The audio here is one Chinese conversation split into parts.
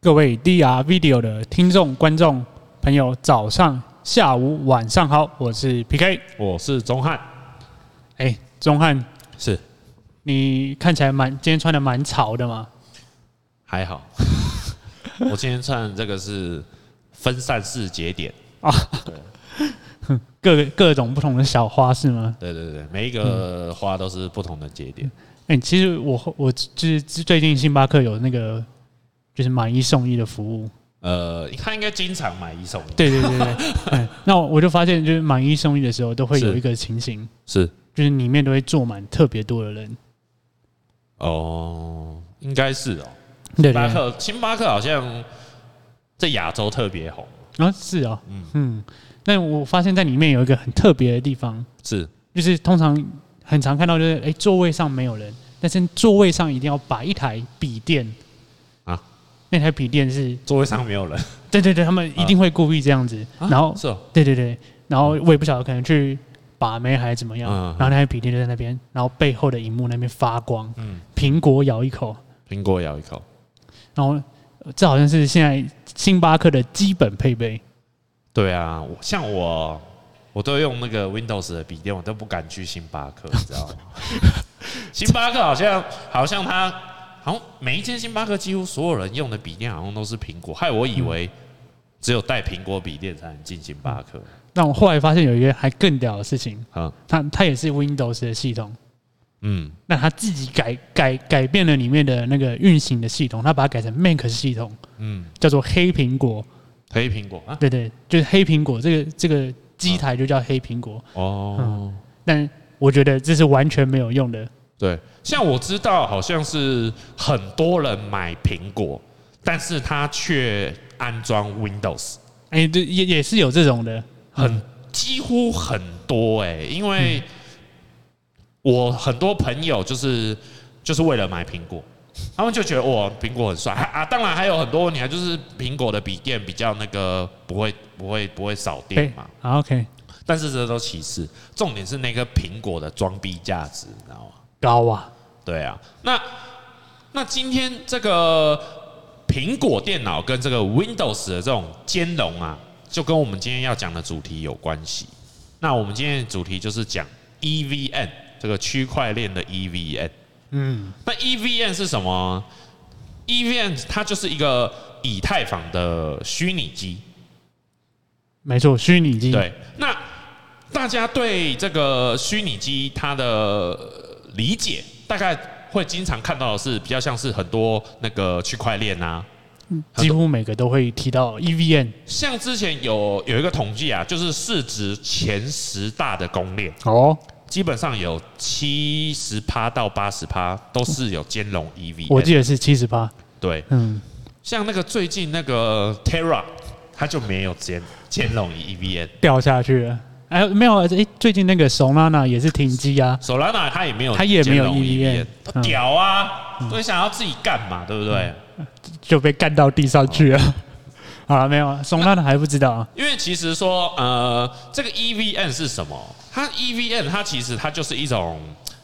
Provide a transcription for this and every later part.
各位 DR Video 的听众、观众朋友，早上、下午、晚上好，我是 PK，我是钟汉。哎，钟汉，是你看起来蛮今天穿的蛮潮的吗？还好，我今天穿这个是分散式节点啊，对，各各种不同的小花是吗？对对对，每一个花都是不同的节点。哎、嗯欸，其实我我就是最近星巴克有那个。就是买一送一的服务，呃，他应该经常买一送一。对对对对，对，那我就发现，就是买一送一的时候，都会有一个情形，是，就是里面都会坐满特别多的人。哦，应该是哦。星巴克，星巴克好像在亚洲特别红啊，是哦，嗯嗯。但我发现，在里面有一个很特别的地方，是，就是通常很常看到，就是哎、欸，座位上没有人，但是座位上一定要摆一台笔电。那台笔电是座位上没有人，对对对，他们一定会故意这样子，啊、然后是、哦，对对对，然后我也不晓得可能去把妹还是怎么样，嗯、然后那台笔电就在那边，然后背后的荧幕那边发光，嗯，苹果咬一口，苹果咬一口，然后这好像是现在星巴克的基本配备。对啊，像我我都用那个 Windows 的笔电，我都不敢去星巴克，你知道吗？星巴克好像好像他。然后每一间星巴克几乎所有人用的笔电好像都是苹果，害我以为只有带苹果笔电才能进星巴克。但我后来发现有一个还更屌的事情，啊，它它也是 Windows 的系统，嗯，那它自己改改改变了里面的那个运行的系统，它把它改成 Mac 系统，嗯，叫做黑苹果，黑苹果啊，对对，就是黑苹果这个这个机台就叫黑苹果。哦，但我觉得这是完全没有用的。对，像我知道，好像是很多人买苹果，但是他却安装 Windows。哎，对，也也是有这种的，很几乎很多哎，因为我很多朋友就是就是为了买苹果，他们就觉得哇，苹果很帅啊。当然还有很多问题，就是苹果的笔电比较那个不会不会不会少电嘛。好，OK。但是这都其次，重点是那个苹果的装逼价值，你知道吗？高啊，对啊，那那今天这个苹果电脑跟这个 Windows 的这种兼容啊，就跟我们今天要讲的主题有关系。那我们今天的主题就是讲 EVM 这个区块链的 EVM。嗯，那 EVM 是什么？EVM 它就是一个以太坊的虚拟机。没错，虚拟机。对，那大家对这个虚拟机它的理解大概会经常看到的是比较像是很多那个区块链啊，几乎每个都会提到 EVN，。像之前有有一个统计啊，就是市值前十大的公链哦，基本上有七十趴到八十趴都是有兼容 EVM。我记得是七十趴。对，嗯，像那个最近那个 Terra，它就没有兼兼容 EVN，掉下去了。哎，没有，哎，最近那个 Solana 也是停机啊。Solana 它也没有，它也没有 EVM，屌啊！所以想要自己干嘛，对不对？就被干到地上去了。好了，没有，Solana 还不知道。因为其实说，呃，这个 E V N 是什么？它 E V N 它其实它就是一种，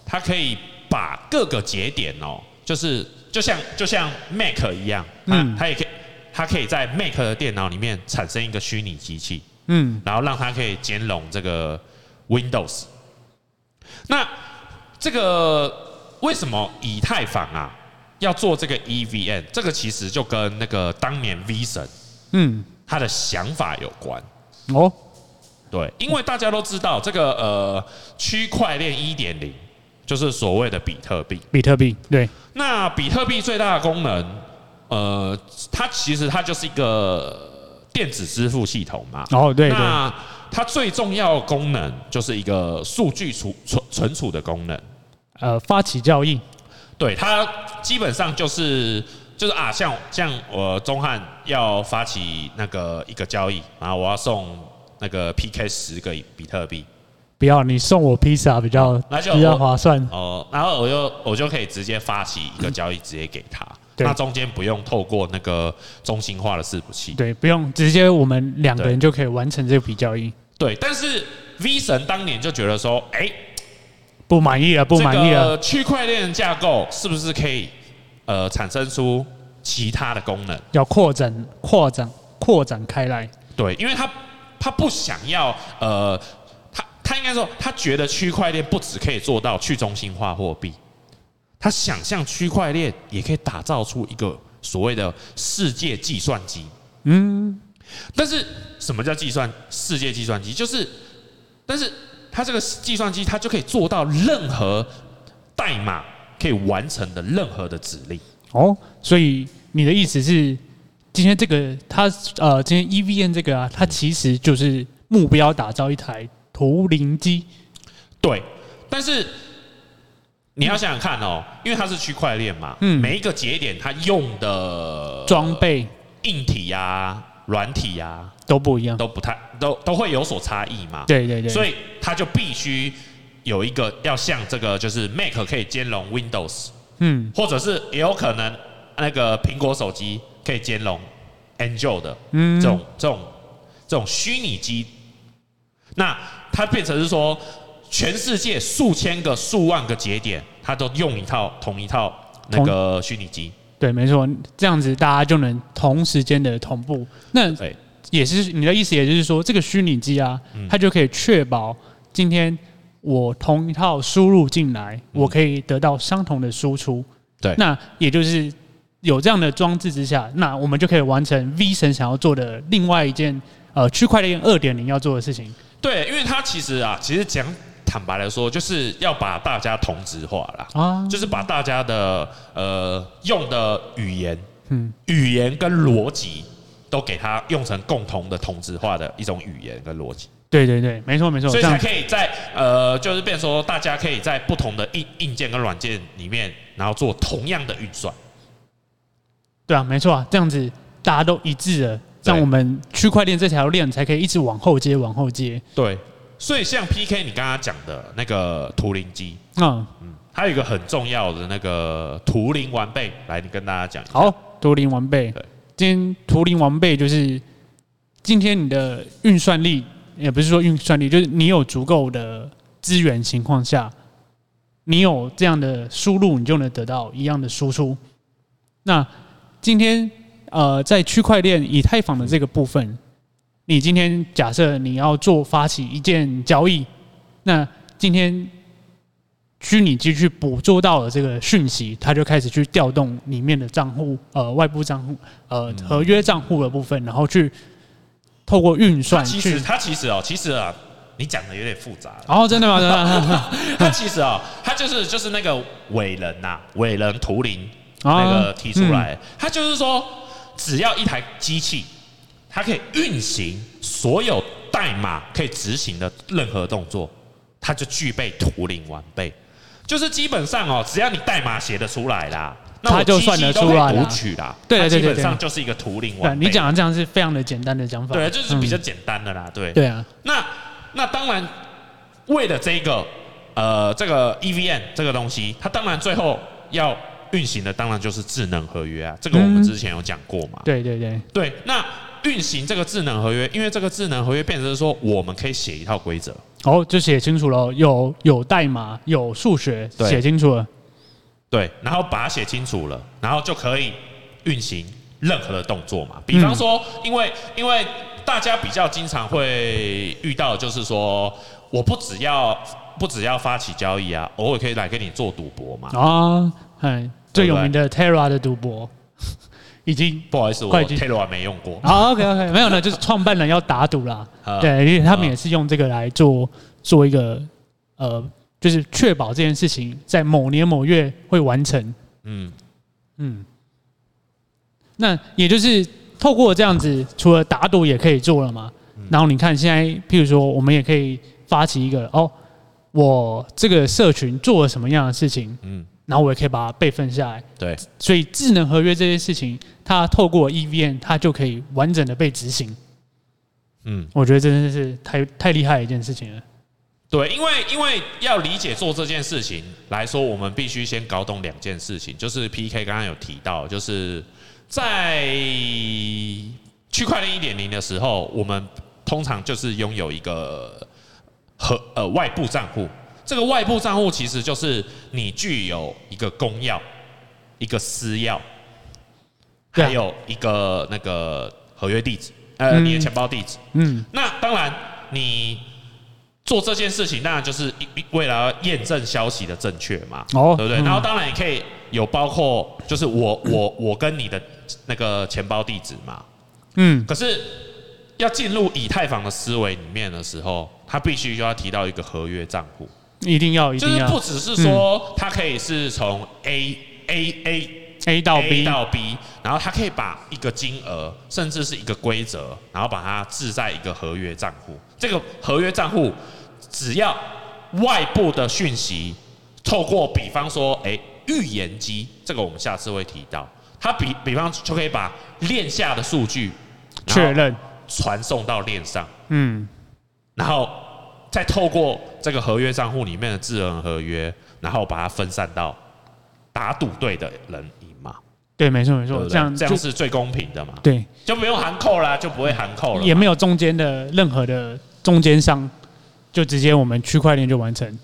它可以把各个节点哦，就是就像就像 Mac 一样，嗯，它也可以，它可以在 Mac 的电脑里面产生一个虚拟机器。嗯，然后让它可以兼容这个 Windows。那这个为什么以太坊啊要做这个 EVM？这个其实就跟那个当年 V 神，嗯，他的想法有关。哦，对，因为大家都知道这个呃区块链一点零就是所谓的比特币。比特币，对。那比特币最大的功能，呃，它其实它就是一个。电子支付系统嘛，哦对，那它最重要的功能就是一个数据储存存储的功能，呃，发起交易，对，它基本上就是就是啊，像像我钟汉要发起那个一个交易，然后我要送那个 PK 十个比特币，不要你送我披萨比较比较划算。哦，然后我就我就可以直接发起一个交易，直接给他。那中间不用透过那个中心化的伺服器，对，不用直接我们两个人就可以完成这笔交易。对，但是 V 神当年就觉得说，哎，不满意了，不满意了。区块链架构是不是可以呃产生出其他的功能，要扩展、扩展、扩展开来。对，因为他他不想要，呃，他他应该说，他觉得区块链不只可以做到去中心化货币，他想象区块链也可以打造出一个所谓的世界计算机。嗯，但是什么叫计算世界计算机？就是，但是他这个计算机，它就可以做到任何代码可以完成的任何的指令。哦，所以你的意思是，今天这个它呃，今天 EVM 这个啊，它其实就是目标打造一台图灵机。对，但是你要想想看哦，因为它是区块链嘛，嗯，每一个节点它用的装备、硬体呀、啊、软体呀、啊、都不一样，都不太都都会有所差异嘛。对对对，所以它就必须有一个要像这个，就是 Mac 可以兼容 Windows。嗯，或者是也有可能那个苹果手机可以兼容 Android 的这种这种这种虚拟机，那它变成是说，全世界数千个、数万个节点，它都用一套同一套那个虚拟机。对，没错，这样子大家就能同时间的同步。那也是你的意思，也就是说，这个虚拟机啊，它就可以确保今天。我同一套输入进来，我可以得到相同的输出。对，那也就是有这样的装置之下，那我们就可以完成 V 神想要做的另外一件呃区块链二点零要做的事情。对，因为它其实啊，其实讲坦白来说，就是要把大家同质化啦啊，就是把大家的呃用的语言，嗯，语言跟逻辑都给它用成共同的同质化的一种语言跟逻辑。对对对，没错没错，所以才可以在呃，就是变说，大家可以在不同的硬硬件跟软件里面，然后做同样的运算。对啊，没错啊，这样子大家都一致了，让我们区块链这条链才可以一直往后接，往后接。对，所以像 PK 你刚刚讲的那个图灵机，嗯嗯，还有一个很重要的那个图灵完备，来，你跟大家讲。好，图灵完备。对，今天图灵完备就是今天你的运算力。也不是说运算力，就是你有足够的资源情况下，你有这样的输入，你就能得到一样的输出。那今天呃，在区块链以太坊的这个部分，你今天假设你要做发起一件交易，那今天虚拟机去捕捉到了这个讯息，它就开始去调动里面的账户，呃，外部账户，呃，合约账户的部分，然后去。透过运算，其实它其实哦，其实啊，你讲的有点复杂。哦，真的吗？真的。它其实哦，它就是就是那个伟人呐，伟人图灵那个提出来，它就是说，只要一台机器，它可以运行所有代码可以执行的任何动作，它就具备图灵完备。就是基本上哦，只要你代码写得出来啦。那它就算得出来读取啦，对对对，基本上就是一个图灵完备。你讲的这样是非常的简单的讲法，对，就是比较简单的啦，对。对啊，那那当然，为了这个呃这个 EVM 这个东西，它当然最后要运行的当然就是智能合约啊，这个我们之前有讲过嘛。对对对对，那运行这个智能合约，因为这个智能合约变成是说我们可以写一套规则，哦，就写清楚了，有有代码，有数学，写清楚了。对，然后把它写清楚了，然后就可以运行任何的动作嘛。比方说，因为因为大家比较经常会遇到，就是说，我不只要不只要发起交易啊，偶尔可以来跟你做赌博嘛。啊，哎，最有名的 Terra 的赌博，已经不好意思，我 Terra 没用过。好，OK OK，没有呢，就是创办人要打赌啦。对，因为他们也是用这个来做做一个呃。就是确保这件事情在某年某月会完成。嗯嗯，那也就是透过这样子，除了打赌也可以做了嘛。然后你看现在，譬如说，我们也可以发起一个哦，我这个社群做了什么样的事情，嗯，然后我也可以把它备份下来。对，所以智能合约这件事情，它透过 EVM，它就可以完整的被执行。嗯，我觉得真的是太太厉害的一件事情了。对，因为因为要理解做这件事情来说，我们必须先搞懂两件事情，就是 PK 刚刚有提到，就是在区块链一点零的时候，我们通常就是拥有一个和呃外部账户，这个外部账户其实就是你具有一个公钥，一个私钥，还有一个那个合约地址，呃，你的钱包地址。嗯，那当然你做这件事情，当然就是为了验证消息的正确嘛，哦，对不对？然后当然也可以有包括，就是我 我我跟你的那个钱包地址嘛，嗯，可是要进入以太坊的思维里面的时候，他必须就要提到一个合约账户。一定要，一定要，就是不只是说它可以是从 A A A A 到 B 到 B，然后它可以把一个金额，甚至是一个规则，然后把它置在一个合约账户。这个合约账户只要外部的讯息透过，比方说，哎，预言机，这个我们下次会提到，它比比方就可以把链下的数据确认。传送到链上，嗯，然后。再透过这个合约账户里面的智能合约，然后把它分散到打赌对的人赢嘛？对，没错没错，这样这样是最公平的嘛？对，就不用含扣啦，就不会含扣了，也没有中间的任何的中间商，就直接我们区块链就完成。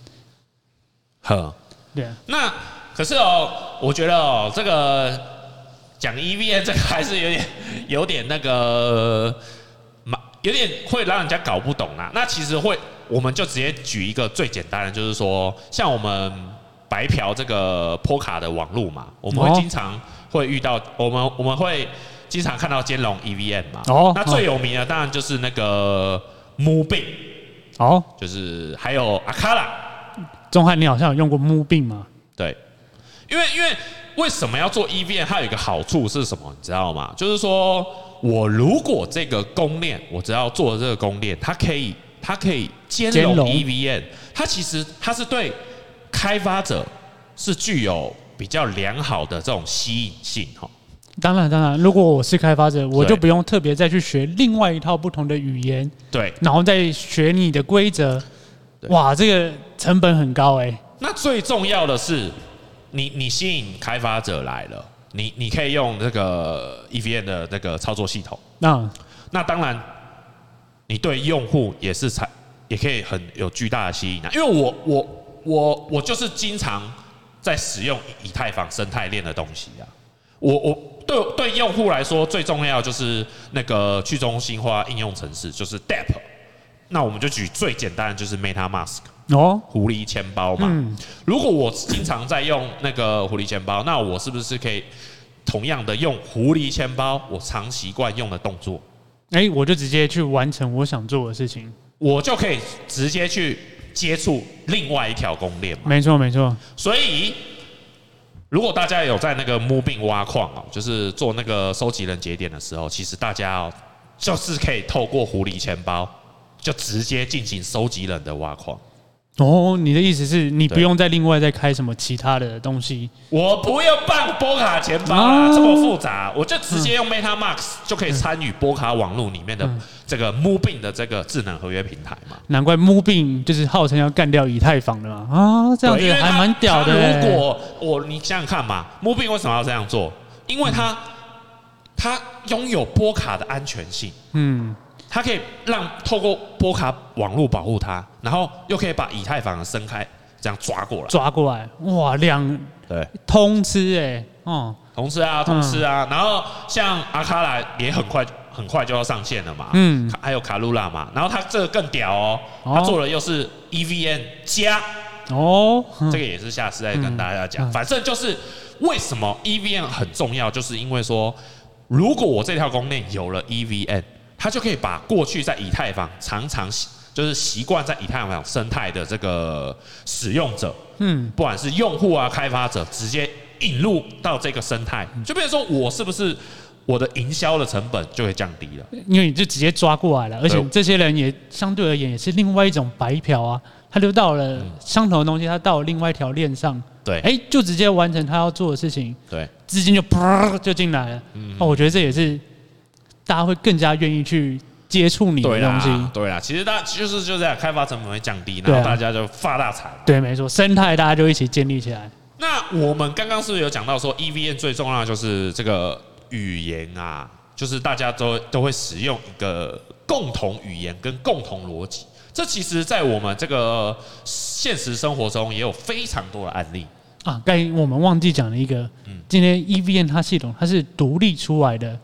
呵，对啊。那可是哦，我觉得哦，这个讲 EVA 这个还是有点有点那个。有点会让人家搞不懂啦。那其实会，我们就直接举一个最简单的，就是说，像我们白嫖这个波卡的网路嘛，我们会经常会遇到，我们我们会经常看到兼容 EVM 嘛。哦。那最有名的当然就是那个 MoonBeam。哦。就是还有 Akala。钟汉，你好像有用过 MoonBeam 吗？对。因为因为为什么要做 EVM？它有一个好处是什么？你知道吗？就是说。我如果这个公链，我只要做这个公链，它可以，它可以兼容 EVM，它其实它是对开发者是具有比较良好的这种吸引性哈。当然，当然，如果我是开发者，我就不用特别再去学另外一套不同的语言，对，然后再学你的规则，哇，这个成本很高哎。那最重要的是，你你吸引开发者来了。你你可以用这个 EVM 的那个操作系统，那那当然，你对用户也是才也可以很有巨大的吸引力，因为我我我我就是经常在使用以太坊生态链的东西啊，我我对对用户来说最重要就是那个去中心化应用程式，就是 DApp，那我们就举最简单的就是 MetaMask。哦，狐狸钱包嘛。嗯，如果我经常在用那个狐狸钱包，那我是不是可以同样的用狐狸钱包？我常习惯用的动作，哎，我就直接去完成我想做的事情，我就可以直接去接触另外一条公链嘛。没错，没错。所以，如果大家有在那个 MoonBeam 挖矿哦，就是做那个收集人节点的时候，其实大家哦，就是可以透过狐狸钱包，就直接进行收集人的挖矿。哦，你的意思是你不用再另外再开什么其他的东西？我不用办波卡钱包啊，这么复杂，我就直接用 MetaMask 就可以参与波卡网络里面的这个 MoonBeam 的这个智能合约平台嘛。难怪 MoonBeam 就是号称要干掉以太坊的嘛。啊，这样子还蛮屌的。如果我你想想看嘛，MoonBeam 为什么要这样做？因为它它拥有波卡的安全性。嗯。它可以让透过波卡网络保护它，然后又可以把以太坊的生态这样抓过来，抓过来，哇，两对。通吃哎、欸，哦，通吃啊，通吃啊，嗯、然后像阿卡拉也很快很快就要上线了嘛，嗯，还有卡露拉嘛，然后它这个更屌哦，它做的又是 EVM 加。哦，这个也是下次再跟大家讲，反正就是为什么 EVM 很重要，就是因为说如果我这条公链有了 EVM。他就可以把过去在以太坊常常就是习惯在以太坊生态的这个使用者，嗯，不管是用户啊、开发者，直接引入到这个生态，就比如说我是不是我的营销的成本就会降低了？因为你就直接抓过来了，而且这些人也相对而言也是另外一种白嫖啊，他就到了相同的东西，他到了另外一条链上，对，哎，就直接完成他要做的事情，对，资金就啪就进来了，嗯，哦，我觉得这也是。大家会更加愿意去接触你的东西，对啦，其实大家就是就这样，开发成本会降低，然后大家就发大财。对，没错，生态大家就一起建立起来。那我们刚刚是不是有讲到说，EVN 最重要的就是这个语言啊，就是大家都都会使用一个共同语言跟共同逻辑。这其实，在我们这个现实生活中也有非常多的案例。啊，刚才我们忘记讲了一个，嗯今天 EVN 它系统它是独立出来的，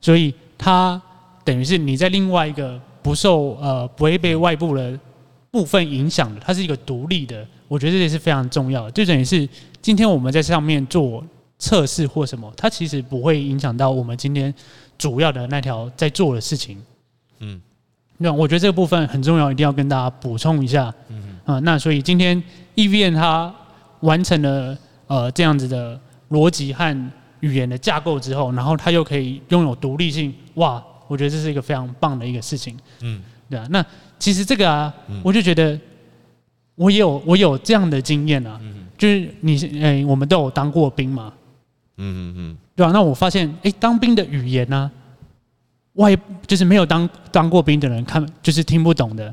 所以它等于是你在另外一个不受呃不会被外部的部分影响的，它是一个独立的，我觉得这也是非常重要的。就等于是今天我们在上面做测试或什么，它其实不会影响到我们今天主要的那条在做的事情。嗯，那我觉得这个部分很重要，一定要跟大家补充一下。嗯啊，那所以今天 EVN 它。完成了呃这样子的逻辑和语言的架构之后，然后它又可以拥有独立性，哇！我觉得这是一个非常棒的一个事情。嗯，对啊。那其实这个啊，我就觉得我也有我有这样的经验啊，嗯就是你诶，我们都有当过兵嘛。嗯嗯嗯，对啊。那我发现诶，当兵的语言呢，外就是没有当当过兵的人看就是听不懂的。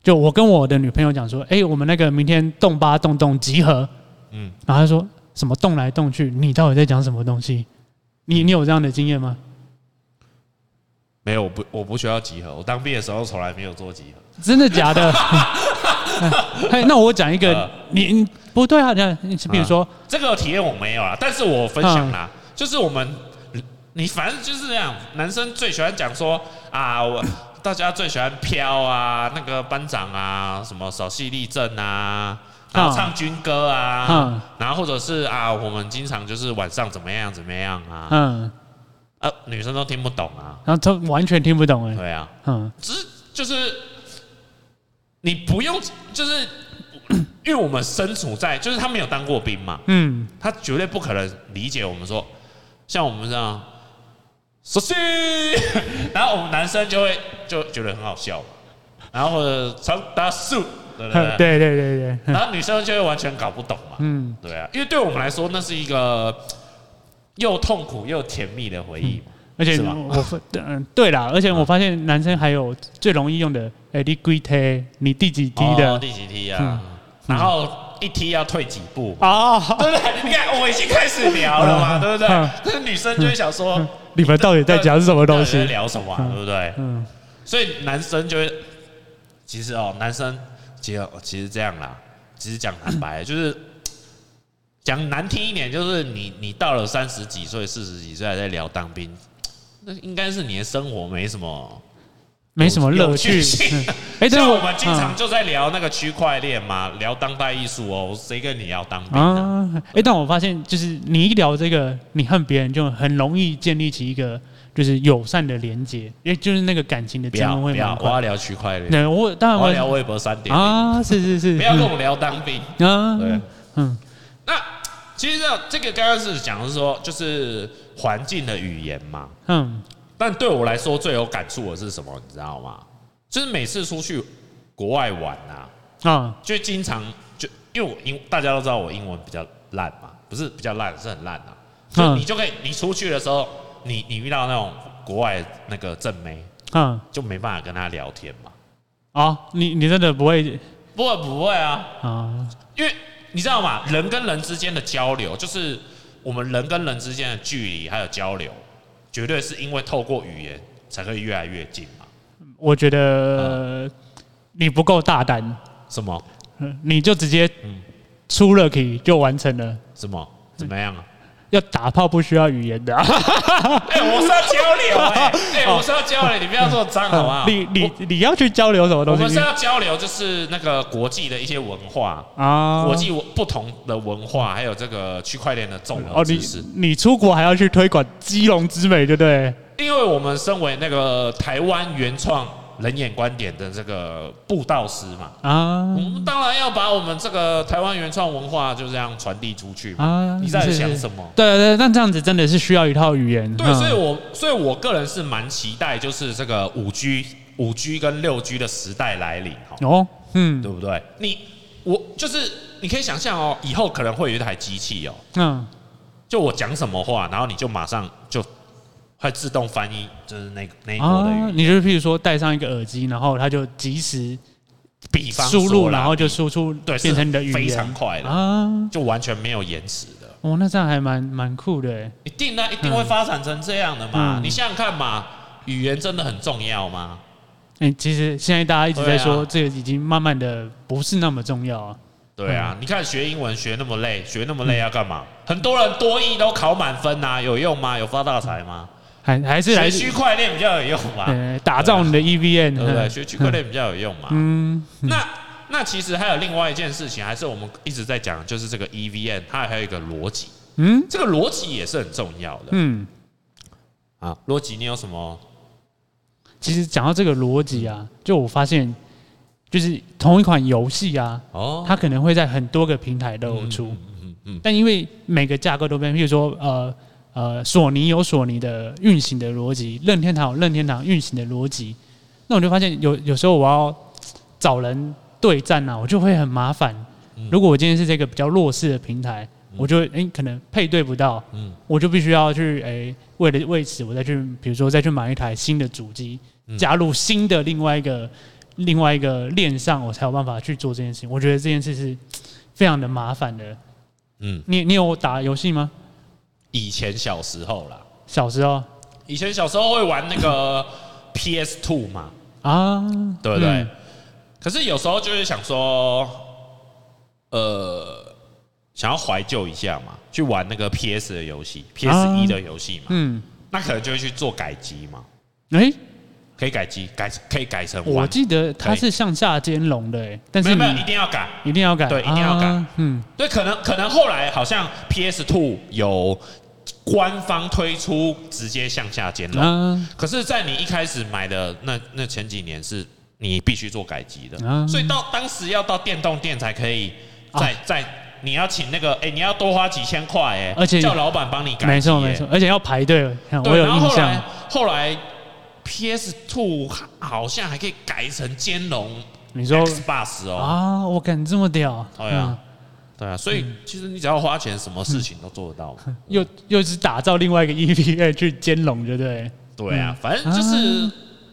就我跟我的女朋友讲说，哎、欸，我们那个明天动八动动集合，嗯，然后她说什么动来动去，你到底在讲什么东西？你你有这样的经验吗？没有，我不我不需要集合，我当兵的时候从来没有做集合，真的假的？哎，那我讲一个，呃、你你不对啊，你比如说、呃、这个体验我没有啊，但是我分享啦，嗯、就是我们你反正就是这样，男生最喜欢讲说啊我。大家最喜欢飘啊，那个班长啊，什么扫细立正啊，然后唱军歌啊，嗯、然后或者是啊，我们经常就是晚上怎么样怎么样啊，嗯，呃，女生都听不懂啊，然后都完全听不懂哎，对啊，嗯，只是就是你不用，就是因为我们身处在，就是他没有当过兵嘛，嗯，他绝对不可能理解我们说，像我们这样。熟悉，然后我们男生就会就觉得很好笑，然后或者长达树，对不对？对对对对。然后女生就会完全搞不懂嘛。嗯，对啊，因为对我们来说，那是一个又痛苦又甜蜜的回忆嘛。而且我，嗯，对啦，而且我发现男生还有最容易用的，哎，你几梯？你第几梯的？第几梯啊？然后一梯要退几步？哦，对不对？你看，我已经开始聊了嘛，对不对？那女生就会想说。你们到底在讲什么东西？聊什么、啊，对不对？嗯，所以男生就会，其实哦，男生其实其实这样啦，其实讲坦白，就是讲难听一点，就是你你到了三十几岁、四十几岁还在聊当兵，那应该是你的生活没什么。没什么乐趣。哎，像我们经常就在聊那个区块链嘛，聊当代艺术哦，谁跟你要当兵啊？哎，但我发现就是你一聊这个，你恨别人就很容易建立起一个就是友善的连接，也，就是那个感情的增温会不要，我要聊区块链。对，我当然我要聊微博三点啊，是是是，不要跟我聊当兵啊。对，嗯，那其实这个刚刚是讲的是说，就是环境的语言嘛，嗯。但对我来说最有感触的是什么？你知道吗？就是每次出去国外玩啊，啊，就经常就因为我英大家都知道我英文比较烂嘛，不是比较烂，是很烂啊。就你就可以，你出去的时候，你你遇到那种国外那个正妹，嗯，就没办法跟他聊天嘛。啊，你你真的不会？不会不会啊，啊，因为你知道吗？人跟人之间的交流，就是我们人跟人之间的距离还有交流。绝对是因为透过语言才可以越来越近嘛？我觉得你不够大胆。什么？你就直接出了题就完成了？什么？怎么样啊？要打炮不需要语言的。啊 哎，我是要交流哎，哎，我是要交流，你不要这么脏好不好？你你你要去交流什么东西？我们是要交流，就是那个国际的一些文化啊，国际不同的文化，还有这个区块链的综合知识。你你出国还要去推广基隆之美，对不对？因为我们身为那个台湾原创。人眼观点的这个布道师嘛，啊，我们当然要把我们这个台湾原创文化就这样传递出去嘛。啊，你在想什么？对对，但这样子真的是需要一套语言。对，所以我所以我个人是蛮期待，就是这个五 G、五 G 跟六 G 的时代来临。哦，嗯，对不对？你我就是你可以想象哦，以后可能会有一台机器哦，嗯，就我讲什么话，然后你就马上就。会自动翻译，就是那个那一国的语言。你就譬如说戴上一个耳机，然后它就即时，比方输入，然后就输出，对，变成你的语言，非常快的啊，就完全没有延迟的。哦，那这样还蛮蛮酷的。一定那，一定会发展成这样的嘛？你想想看嘛，语言真的很重要吗？哎，其实现在大家一直在说，这个已经慢慢的不是那么重要啊。对啊，你看学英文学那么累，学那么累要干嘛？很多人多译都考满分呐，有用吗？有发大财吗？还还是来学区块链比较有用嘛？打造你的 EVN，对不对？学区块链比较有用嘛？嗯，那那其实还有另外一件事情，还是我们一直在讲，就是这个 EVN 它还有一个逻辑。嗯，这个逻辑也是很重要的。嗯，啊，逻辑你有什么？其实讲到这个逻辑啊，就我发现。就是同一款游戏啊，哦，它可能会在很多个平台都有出，嗯嗯嗯，但因为每个架构都不一样，譬如说，呃呃，索尼有索尼的运行的逻辑，任天堂有任天堂运行的逻辑，那我就发现有有时候我要找人对战啊，我就会很麻烦。如果我今天是这个比较弱势的平台，我就诶、欸、可能配对不到，嗯，我就必须要去诶、欸、为了为此我再去，比如说再去买一台新的主机，加入新的另外一个。另外一个链上，我才有办法去做这件事情。我觉得这件事是非常的麻烦的。嗯，你你有打游戏吗？以前小时候啦，小时候，以前小时候会玩那个 PS Two 嘛，啊，对不对？嗯、可是有时候就是想说，呃，想要怀旧一下嘛，去玩那个 PS 的游戏，PS 一的游戏嘛，嗯，那可能就会去做改机嘛，诶。可以改机，改可以改成。我记得它是向下兼容的，哎，但是没有，没有，一定要改，一定要改，对，一定要改。嗯，对，可能可能后来好像 PS Two 有官方推出直接向下兼容，可是，在你一开始买的那那前几年，是你必须做改机的，所以到当时要到电动店才可以再再，你要请那个，哎，你要多花几千块，哎，而且叫老板帮你改，没错没错，而且要排队，我有印象。后来。PS Two 好像还可以改成兼容，你说 Xbox 哦。啊，我敢这么屌？对啊，对啊，所以其实你只要花钱，什么事情都做得到。又又是打造另外一个 EVA 去兼容，对不对？对啊，反正就是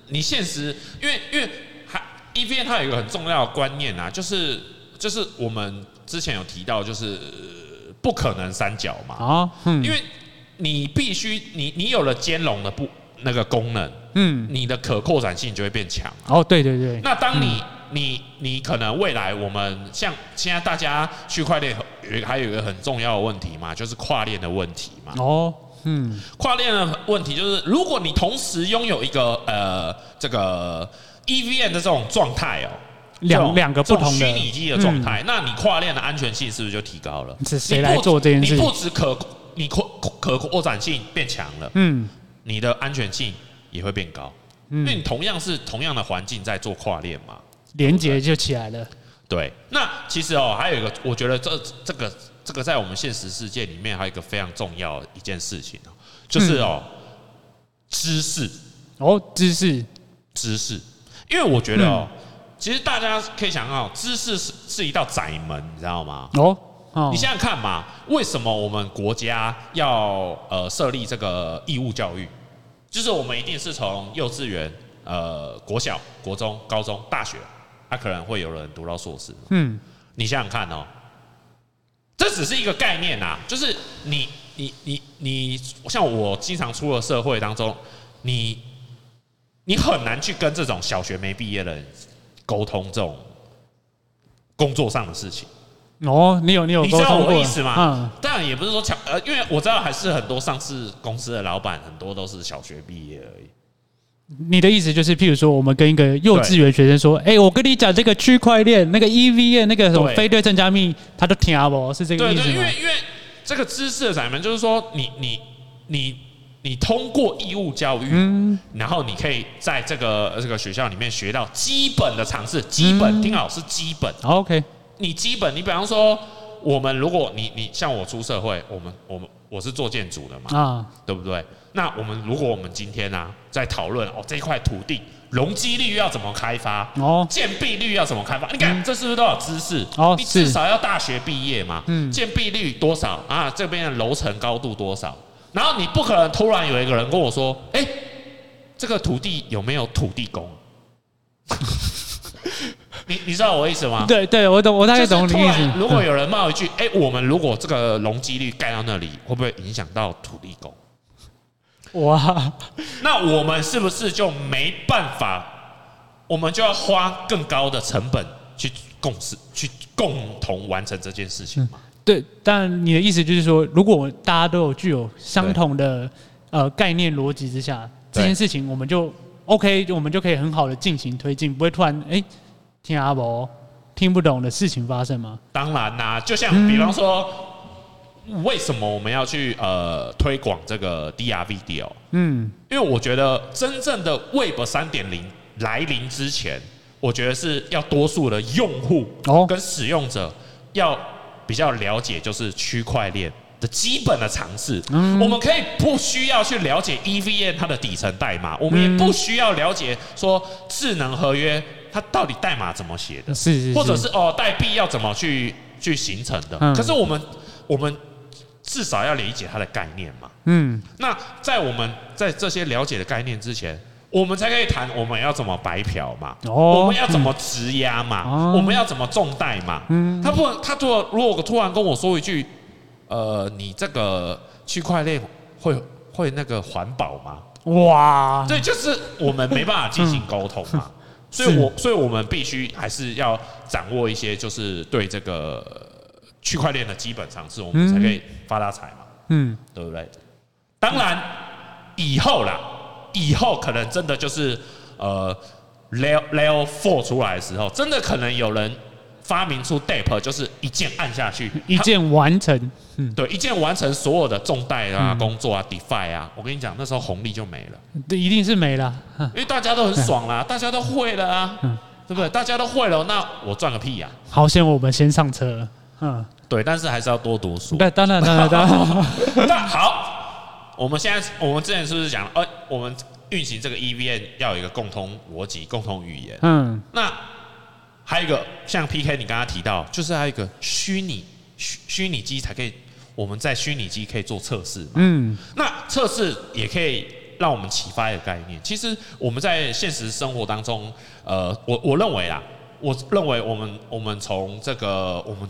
你现实，因为因为还 EVA 它有一个很重要的观念啊，就是就是我们之前有提到，就是不可能三角嘛啊，因为你必须你你有了兼容的不那个功能。嗯，你的可扩展性就会变强。哦，对对对。那当你、嗯、你你可能未来我们像现在大家区块链有还有一个很重要的问题嘛，就是跨链的问题嘛。哦，嗯，跨链的问题就是，如果你同时拥有一个呃这个 EVM 的这种状态哦，两两个不同的虚拟机的状态，嗯、那你跨链的安全性是不是就提高了？是谁来做这件事？你不止可你扩可扩展性变强了，嗯，你的安全性。也会变高，因为你同样是同样的环境在做跨链嘛，连接就起来了。对，那其实哦，还有一个，我觉得这这个这个在我们现实世界里面还有一个非常重要的一件事情哦，就是哦，知识。哦，知识。知识，因为我觉得哦，其实大家可以想到，知识是是一道窄门，你知道吗？哦，你想想看嘛，为什么我们国家要呃设立这个义务教育？就是我们一定是从幼稚园、呃国小、国中、高中、大学，他可能会有人读到硕士。嗯，你想想看哦，这只是一个概念呐。就是你、你、你、你，像我经常出了社会当中，你、你很难去跟这种小学没毕业的人沟通这种工作上的事情。哦，你有你有，你知道我的意思吗？嗯，当然也不是说强，呃，因为我知道还是很多上市公司的老板很多都是小学毕业而已。你的意思就是，譬如说，我们跟一个幼稚园学生说，哎、欸，我跟你讲这个区块链、那个 EVM、那个什么非对称加密，他都听不？是这个意思吗？对，对，因为因为这个知识的窄门就是说，你你你你通过义务教育，嗯，然后你可以在这个这个学校里面学到基本的常识，基本、嗯、听好是基本，OK。你基本，你比方说，我们如果你你像我出社会，我们我们我是做建筑的嘛，啊，对不对？那我们如果我们今天呢、啊，在讨论哦这块土地容积率要怎么开发，哦，建蔽率要怎么开发？你看这是不是都有知识？哦，你至少要大学毕业嘛，嗯，建蔽率多少啊？这边的楼层高度多少？然后你不可能突然有一个人跟我说，哎，这个土地有没有土地公？你你知道我意思吗？对对，我懂，我大概懂你意思。如果有人冒一句，哎、欸，我们如果这个容积率盖到那里，会不会影响到土地公？哇，那我们是不是就没办法？我们就要花更高的成本去共识，去共同完成这件事情嘛。对，但你的意思就是说，如果大家都有具有相同的呃概念逻辑之下，这件事情我们就 OK，我们就可以很好的进行推进，不会突然哎听阿伯听不懂的事情发生吗？当然啦，就像比方说，嗯、为什么我们要去呃推广这个 DR Video？嗯，因为我觉得真正的 Web 三点零来临之前，我觉得是要多数的用户跟使用者要。比较了解就是区块链的基本的常识，嗯，我们可以不需要去了解 EVM 它的底层代码，我们也不需要了解说智能合约它到底代码怎么写的，是是，或者是哦代币要怎么去去形成的。可是我们我们至少要理解它的概念嘛，嗯，那在我们在这些了解的概念之前。我们才可以谈我们要怎么白嫖嘛，我们要怎么质押嘛，我们要怎么重贷嘛。他不，他突如果突然跟我说一句，呃，你这个区块链会会那个环保吗？哇，对，就是我们没办法进行沟通嘛。所以我所以我们必须还是要掌握一些，就是对这个区块链的基本常识，我们才可以发大财嘛。嗯，对不对？当然以后啦。以后可能真的就是，呃，Layer Layer Four 出来的时候，真的可能有人发明出 DApp，就是一键按下去，一键完成。嗯，对，一键完成所有的重贷啊、工作啊、DeFi 啊。我跟你讲，那时候红利就没了。对，一定是没了，因为大家都很爽啦，大家都会了啊，对不对？大家都会了，那我赚个屁呀！好险我们先上车。嗯，对，但是还是要多读书。对，当然，当然，当然。那好。我们现在，我们之前是不是讲了？呃，我们运行这个 EVM 要有一个共同逻辑、共同语言。嗯。那还有一个，像 PK 你刚刚提到，就是还有一个虚拟虚虚拟机才可以，我们在虚拟机可以做测试。嗯。那测试也可以让我们启发一个概念。其实我们在现实生活当中，呃，我我认为啊，我认为我们我们从这个我们。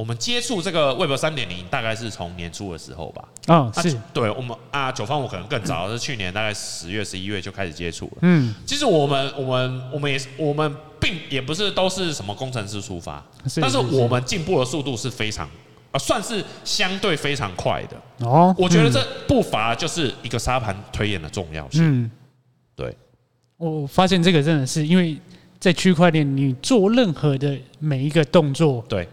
我们接触这个 Web 三点零大概是从年初的时候吧。啊，是对我们啊，九方我可能更早，是去年大概十月、十一月就开始接触了。嗯，其实我们、我们、我们也是，我们并也不是都是什么工程师出发，但是我们进步的速度是非常啊，算是相对非常快的。哦，我觉得这不乏就是一个沙盘推演的重要性。嗯，对，我发现这个真的是因为在区块链，你做任何的每一个动作，对。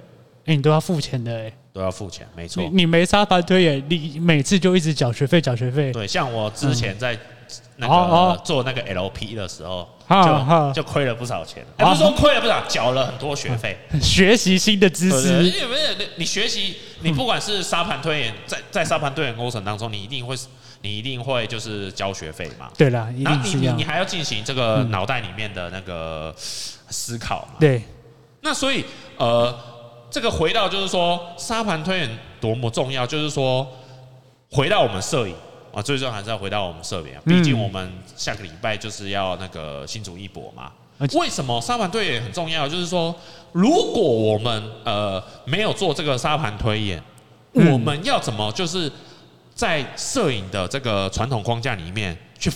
哎，你都要付钱的哎，都要付钱，没错。你没沙盘推演，你每次就一直缴学费，缴学费。对，像我之前在那个做那个 LP 的时候，就就亏了不少钱。不是说亏了不少，缴了很多学费，学习新的知识。因为你，你学习，你不管是沙盘推演，在在沙盘推演过程当中，你一定会，你一定会就是交学费嘛。对了，然后你你还要进行这个脑袋里面的那个思考嘛。对，那所以呃。这个回到就是说，沙盘推演多么重要，就是说，回到我们摄影啊，最终还是要回到我们摄影啊。毕竟我们下个礼拜就是要那个新竹一博嘛。为什么沙盘推演很重要？就是说，如果我们呃没有做这个沙盘推演，我们要怎么就是在摄影的这个传统框架里面去？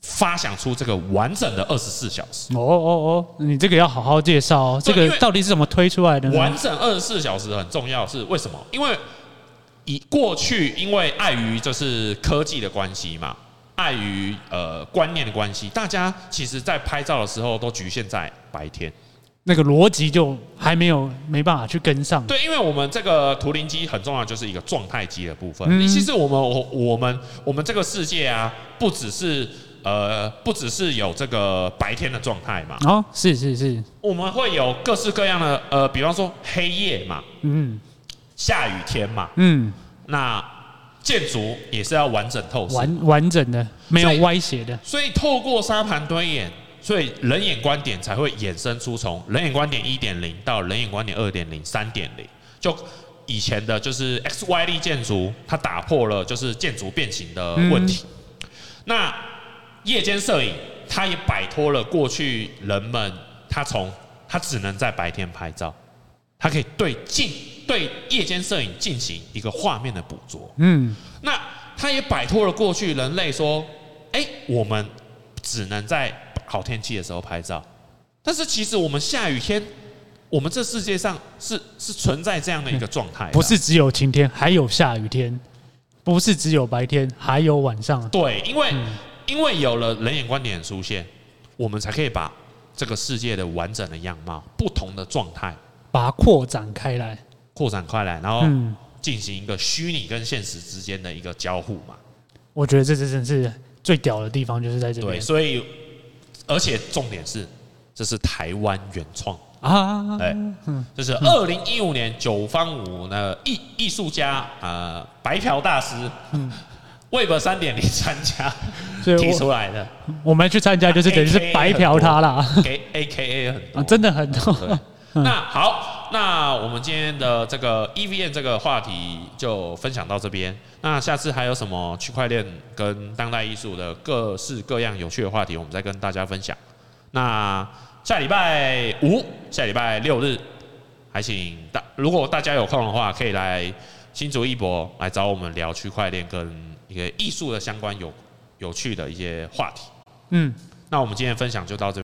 发想出这个完整的二十四小时哦哦哦，你这个要好好介绍哦。这个到底是怎么推出来的？完整二十四小时很重要，是为什么？因为以过去，因为碍于就是科技的关系嘛，碍于呃观念的关系，大家其实在拍照的时候都局限在白天，那个逻辑就还没有没办法去跟上。对，因为我们这个图灵机很重要，就是一个状态机的部分。其实我们我我们我们这个世界啊，不只是。呃，不只是有这个白天的状态嘛？哦，是是是，我们会有各式各样的呃，比方说黑夜嘛，嗯，下雨天嘛，嗯，那建筑也是要完整透视，完完整的，没有歪斜的。所以，透过沙盘推演，所以人眼观点才会衍生出从人眼观点一点零到人眼观点二点零、三点零。就以前的就是 X Y 力建筑，它打破了就是建筑变形的问题。嗯、那夜间摄影，它也摆脱了过去人们他从他只能在白天拍照，它可以对进对夜间摄影进行一个画面的捕捉。嗯，那它也摆脱了过去人类说，哎，我们只能在好天气的时候拍照，但是其实我们下雨天我们这世界上是是存在这样的一个状态，不是只有晴天，还有下雨天，不是只有白天，还有晚上。对，因为、嗯、因为有了人眼观点的出现，我们才可以把这个世界的完整的样貌、不同的状态，把它扩展开来，扩展开来，然后进行一个虚拟跟现实之间的一个交互嘛。我觉得这真是最屌的地方，就是在这里。对，所以而且重点是，这是台湾原创。啊，对，这是二零一五年九方舞的艺艺术家呃白嫖大师，嗯，Web 三点零参加提出来的，我们去参加就是等于是白嫖他啦，给 AKA 很多，真的很多。那好，那我们今天的这个 E V N 这个话题就分享到这边。那下次还有什么区块链跟当代艺术的各式各样有趣的话题，我们再跟大家分享。那。下礼拜五、下礼拜六日，还请大如果大家有空的话，可以来新竹一博来找我们聊区块链跟一个艺术的相关有有趣的一些话题。嗯，那我们今天分享就到这。